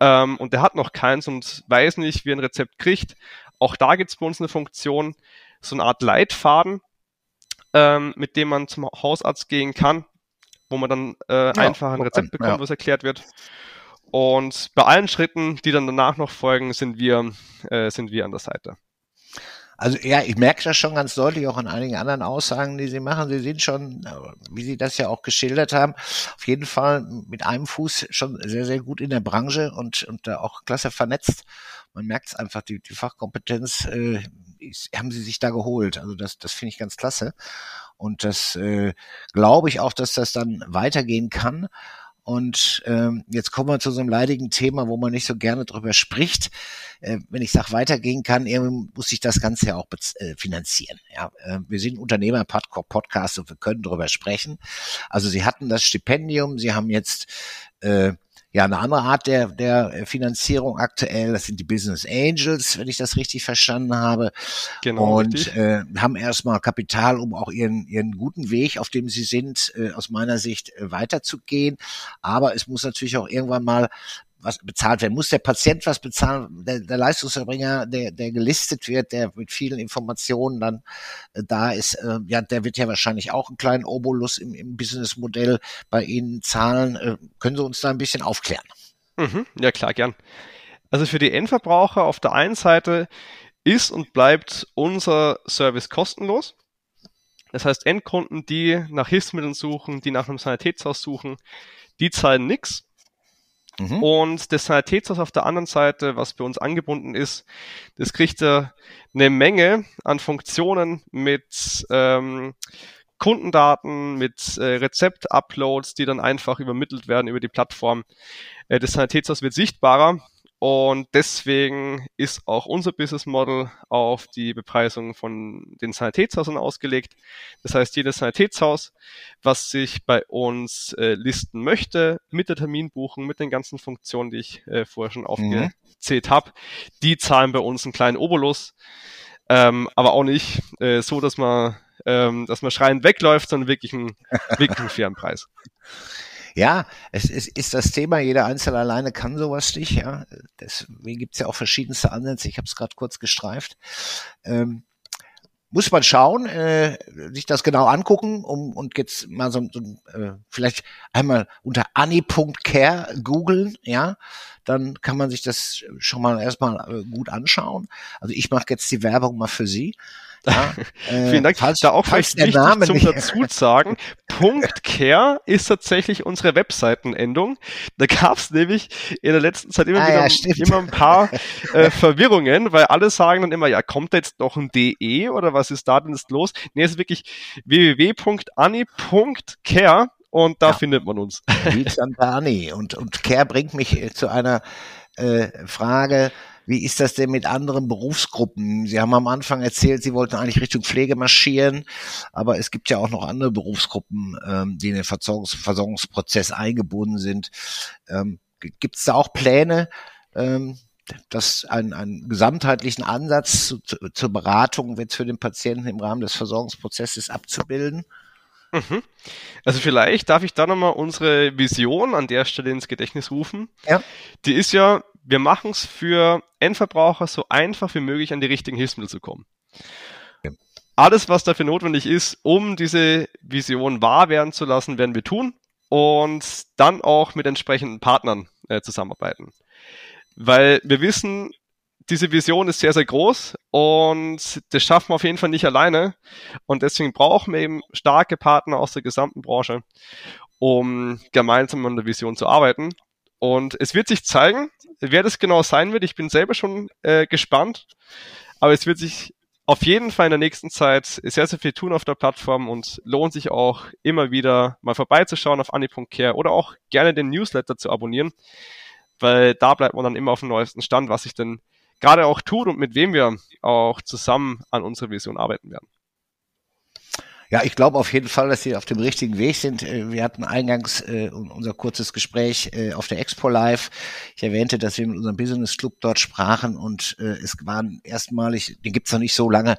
ähm, und der hat noch keins und weiß nicht, wie er ein Rezept kriegt. Auch da gibt es bei uns eine Funktion, so eine Art Leitfaden, ähm, mit dem man zum Hausarzt gehen kann, wo man dann äh, ja, einfach ein Rezept bekommt, ja. was erklärt wird. Und bei allen Schritten, die dann danach noch folgen, sind wir, äh, sind wir an der Seite. Also ja, ich merke das schon ganz deutlich auch an einigen anderen Aussagen, die Sie machen. Sie sind schon, wie Sie das ja auch geschildert haben, auf jeden Fall mit einem Fuß schon sehr, sehr gut in der Branche und, und da auch klasse vernetzt. Man merkt es einfach, die, die Fachkompetenz äh, ist, haben Sie sich da geholt. Also das, das finde ich ganz klasse. Und das äh, glaube ich auch, dass das dann weitergehen kann. Und ähm, jetzt kommen wir zu so einem leidigen Thema, wo man nicht so gerne drüber spricht. Äh, wenn ich sage, weitergehen kann, muss ich das Ganze ja auch äh, finanzieren. Ja, äh, wir sind Unternehmer-Podcast und wir können drüber sprechen. Also Sie hatten das Stipendium, Sie haben jetzt äh, ja eine andere Art der, der Finanzierung aktuell. Das sind die Business Angels, wenn ich das richtig verstanden habe. Genau. Und äh, haben erstmal Kapital, um auch ihren, ihren guten Weg, auf dem sie sind, äh, aus meiner Sicht äh, weiterzugehen. Aber es muss natürlich auch irgendwann mal was bezahlt werden. Muss der Patient was bezahlen? Der, der Leistungserbringer, der, der gelistet wird, der mit vielen Informationen dann äh, da ist, äh, ja, der wird ja wahrscheinlich auch einen kleinen Obolus im, im Businessmodell bei Ihnen zahlen. Äh, können Sie uns da ein bisschen aufklären? Mhm, ja, klar, gern. Also für die Endverbraucher auf der einen Seite ist und bleibt unser Service kostenlos. Das heißt, Endkunden, die nach Hilfsmitteln suchen, die nach einem Sanitätshaus suchen, die zahlen nichts. Mhm. Und das Sanitätshaus auf der anderen Seite, was bei uns angebunden ist, das kriegt eine Menge an Funktionen mit ähm, Kundendaten, mit äh, Rezept-Uploads, die dann einfach übermittelt werden über die Plattform. Äh, das Sanitätshaus wird sichtbarer und deswegen ist auch unser Business Model auf die Bepreisung von den Sanitätshäusern ausgelegt. Das heißt, jedes Sanitätshaus, was sich bei uns äh, listen möchte, mit der Terminbuchung, mit den ganzen Funktionen, die ich äh, vorher schon mhm. aufgezählt mhm. habe, die zahlen bei uns einen kleinen Obolus. Ähm, aber auch nicht äh, so, dass man, ähm, dass man schreiend wegläuft, sondern wirklich einen, wirklich einen fairen Preis. Ja, es ist, ist das Thema, jeder Einzelne alleine kann sowas nicht. Ja, Deswegen gibt's ja auch verschiedenste Ansätze. Ich habe es gerade kurz gestreift. Ähm, muss man schauen, äh, sich das genau angucken um, und jetzt mal so, so äh, vielleicht einmal unter anni.care googeln, ja, dann kann man sich das schon mal erstmal äh, gut anschauen. Also ich mache jetzt die Werbung mal für Sie. Ja, äh, Vielen Dank. Falls, da auch vielleicht wichtig Name zum dazu sagen, Punkt .care ist tatsächlich unsere Webseitenendung. Da gab es nämlich in der letzten Zeit immer ah, wieder ja, immer ein paar äh, Verwirrungen, weil alle sagen dann immer, ja, kommt da jetzt noch ein DE oder was ist da denn jetzt los? Nee, es ist wirklich www.ani.care und da ja. findet man uns. Wie Santa Anni. Und, und Care bringt mich zu einer äh, Frage, wie ist das denn mit anderen Berufsgruppen? Sie haben am Anfang erzählt, Sie wollten eigentlich Richtung Pflege marschieren, aber es gibt ja auch noch andere Berufsgruppen, ähm, die in den Versorgungs Versorgungsprozess eingebunden sind. Ähm, gibt es da auch Pläne, ähm, das einen, einen gesamtheitlichen Ansatz zu, zu, zur Beratung jetzt für den Patienten im Rahmen des Versorgungsprozesses abzubilden? Mhm. Also vielleicht darf ich da nochmal unsere Vision an der Stelle ins Gedächtnis rufen. Ja. Die ist ja, wir machen es für Endverbraucher so einfach wie möglich an die richtigen Hilfsmittel zu kommen. Alles, was dafür notwendig ist, um diese Vision wahr werden zu lassen, werden wir tun und dann auch mit entsprechenden Partnern äh, zusammenarbeiten. Weil wir wissen, diese Vision ist sehr, sehr groß und das schaffen wir auf jeden Fall nicht alleine. Und deswegen brauchen wir eben starke Partner aus der gesamten Branche, um gemeinsam an der Vision zu arbeiten. Und es wird sich zeigen, wer das genau sein wird. Ich bin selber schon äh, gespannt. Aber es wird sich auf jeden Fall in der nächsten Zeit sehr, sehr viel tun auf der Plattform und lohnt sich auch immer wieder mal vorbeizuschauen auf Anni.care oder auch gerne den Newsletter zu abonnieren, weil da bleibt man dann immer auf dem neuesten Stand, was sich denn gerade auch tut und mit wem wir auch zusammen an unserer Vision arbeiten werden. Ja, ich glaube auf jeden Fall, dass Sie auf dem richtigen Weg sind. Äh, wir hatten eingangs äh, unser kurzes Gespräch äh, auf der Expo Live. Ich erwähnte, dass wir mit unserem Business Club dort sprachen und äh, es waren erstmalig, den gibt's noch nicht so lange,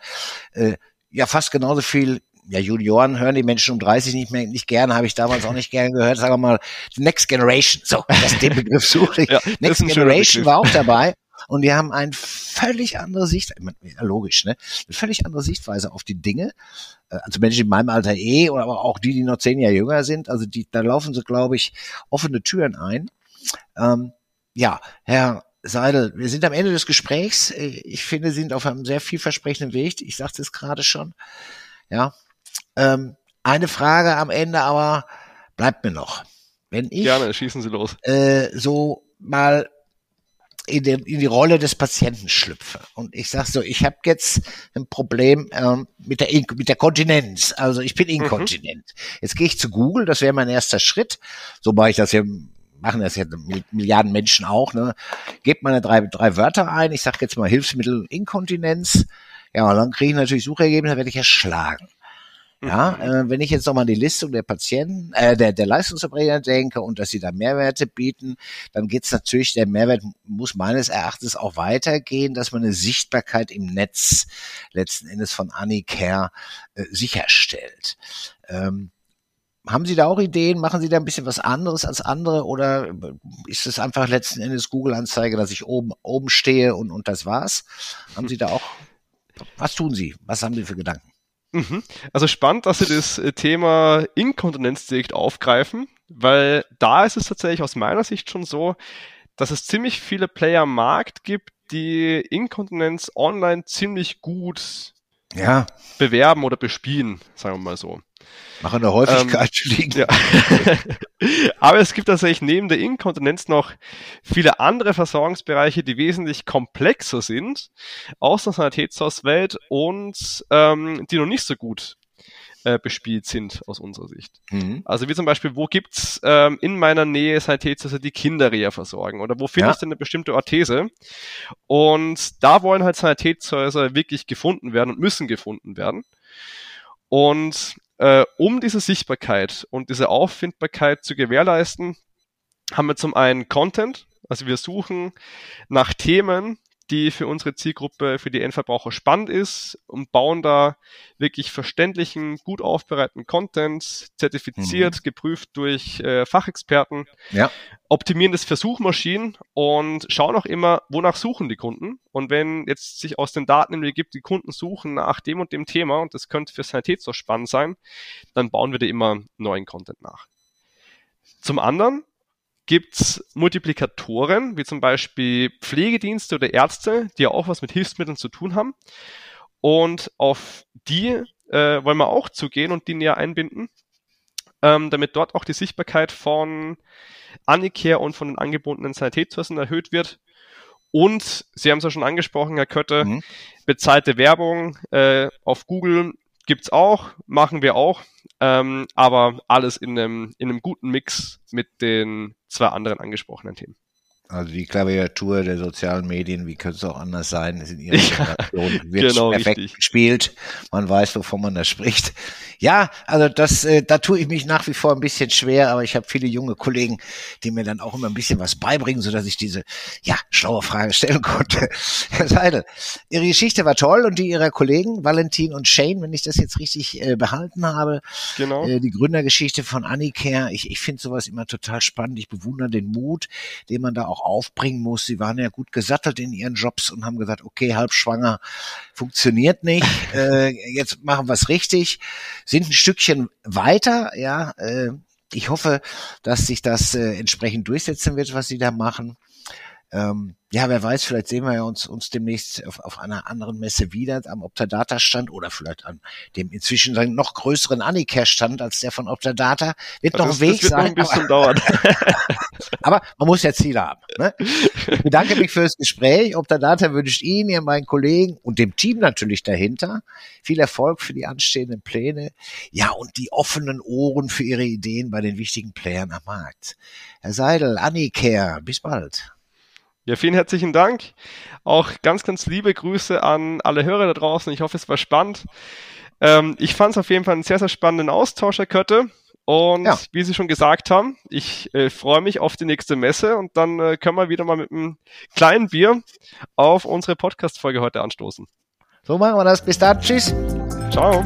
äh, ja fast genauso viel ja, Junioren hören die Menschen um 30 nicht mehr nicht gerne, habe ich damals auch nicht gerne gehört. Sagen wir mal, Next Generation. So, das den Begriff suche ich. Ja, Next Generation war auch dabei. Und die haben eine völlig andere Sicht, logisch, ne? Eine völlig andere Sichtweise auf die Dinge. Äh, also Menschen in meinem Alter eh, aber auch die, die noch zehn Jahre jünger sind. Also die, da laufen sie, glaube ich, offene Türen ein. Ähm, ja, Herr Seidel, wir sind am Ende des Gesprächs. Ich finde, Sie sind auf einem sehr vielversprechenden Weg. Ich sagte es gerade schon. Ja. Ähm, eine Frage am Ende aber bleibt mir noch. Wenn ich Gerne, schießen Sie los. Äh, so mal in, den, in die Rolle des Patienten schlüpfe. Und ich sage so, ich habe jetzt ein Problem ähm, mit, der, mit der Kontinenz. Also ich bin mhm. inkontinent. Mhm. Jetzt gehe ich zu Google, das wäre mein erster Schritt. So mache ich das ja machen das ja Milliarden Menschen auch, ne? Gebt meine drei, drei Wörter ein, ich sage jetzt mal Hilfsmittel Inkontinenz, ja, und dann kriege ich natürlich Suchergebnisse, werde ich erschlagen. Ja, äh, wenn ich jetzt nochmal an die Listung der Patienten, äh, der, der Leistungserbringer denke und dass sie da Mehrwerte bieten, dann geht's natürlich, der Mehrwert muss meines Erachtens auch weitergehen, dass man eine Sichtbarkeit im Netz letzten Endes von Anicare äh, sicherstellt. Ähm, haben Sie da auch Ideen? Machen Sie da ein bisschen was anderes als andere oder ist es einfach letzten Endes Google-Anzeige, dass ich oben, oben stehe und, und das war's? Haben Sie da auch, was tun Sie? Was haben Sie für Gedanken? Mhm. Also spannend, dass Sie das äh, Thema Inkontinenz direkt aufgreifen, weil da ist es tatsächlich aus meiner Sicht schon so, dass es ziemlich viele Player am Markt gibt, die Inkontinenz online ziemlich gut ja. bewerben oder bespielen, sagen wir mal so. Machen der Häufigkeit ähm, liegen. Ja. Aber es gibt tatsächlich neben der Inkontinenz noch viele andere Versorgungsbereiche, die wesentlich komplexer sind, aus der Sanitätshauswelt und ähm, die noch nicht so gut äh, bespielt sind aus unserer Sicht. Mhm. Also wie zum Beispiel, wo gibt's ähm, in meiner Nähe Sanitätshäuser, die Kinderreha versorgen? Oder wo finde ja. ich denn eine bestimmte Orthese? Und da wollen halt Sanitätshäuser wirklich gefunden werden und müssen gefunden werden. Und äh, um diese Sichtbarkeit und diese Auffindbarkeit zu gewährleisten, haben wir zum einen Content, also wir suchen nach Themen, die für unsere Zielgruppe, für die Endverbraucher spannend ist und bauen da wirklich verständlichen, gut aufbereiteten Content, zertifiziert, mhm. geprüft durch äh, Fachexperten, ja. optimieren das für Suchmaschinen und schauen auch immer, wonach suchen die Kunden. Und wenn jetzt sich aus den Daten irgendwie gibt, die Kunden suchen nach dem und dem Thema und das könnte für Sanität so spannend sein, dann bauen wir da immer neuen Content nach. Zum anderen gibt es Multiplikatoren, wie zum Beispiel Pflegedienste oder Ärzte, die ja auch was mit Hilfsmitteln zu tun haben. Und auf die äh, wollen wir auch zugehen und die näher einbinden, ähm, damit dort auch die Sichtbarkeit von Anicare und von den angebotenen Sanitätswesen erhöht wird. Und Sie haben es ja schon angesprochen, Herr Kötte, mhm. bezahlte Werbung äh, auf Google gibt's auch, machen wir auch, ähm, aber alles in einem, in einem guten Mix mit den zwei anderen angesprochenen Themen. Also die Klaviatur der sozialen Medien, wie könnte es auch anders sein, ist in ihrer Generation wird genau, perfekt richtig. gespielt. Man weiß, wovon man da spricht. Ja, also das, äh, da tue ich mich nach wie vor ein bisschen schwer, aber ich habe viele junge Kollegen, die mir dann auch immer ein bisschen was beibringen, so dass ich diese ja schlaue Frage stellen konnte. Herr Seidel, Ihre Geschichte war toll und die Ihrer Kollegen Valentin und Shane, wenn ich das jetzt richtig äh, behalten habe. Genau. Äh, die Gründergeschichte von Anicare. Ich, ich finde sowas immer total spannend. Ich bewundere den Mut, den man da auch auch aufbringen muss. Sie waren ja gut gesattelt in ihren Jobs und haben gesagt, okay, halbschwanger funktioniert nicht, äh, jetzt machen wir es richtig, sind ein Stückchen weiter, ja. Äh, ich hoffe, dass sich das äh, entsprechend durchsetzen wird, was sie da machen. Ähm, ja, wer weiß, vielleicht sehen wir ja uns, uns demnächst auf, auf einer anderen Messe wieder am Optadata-Stand oder vielleicht an dem inzwischen noch größeren Anicare-Stand als der von Optadata. Wird ja, noch ein Weg das wird sein. Noch ein bisschen aber, dauern. aber man muss ja Ziele haben. Ne? Ich bedanke mich fürs Gespräch. Optadata wünscht Ihnen, Ihr meinen Kollegen und dem Team natürlich dahinter viel Erfolg für die anstehenden Pläne. Ja, und die offenen Ohren für Ihre Ideen bei den wichtigen Playern am Markt. Herr Seidel, Anicare, bis bald. Ja, vielen herzlichen Dank. Auch ganz, ganz liebe Grüße an alle Hörer da draußen. Ich hoffe, es war spannend. Ähm, ich fand es auf jeden Fall einen sehr, sehr spannenden Austausch, Herr Kötte. Und ja. wie Sie schon gesagt haben, ich äh, freue mich auf die nächste Messe und dann äh, können wir wieder mal mit einem kleinen Bier auf unsere Podcast-Folge heute anstoßen. So machen wir das. Bis dann. Tschüss. Ciao.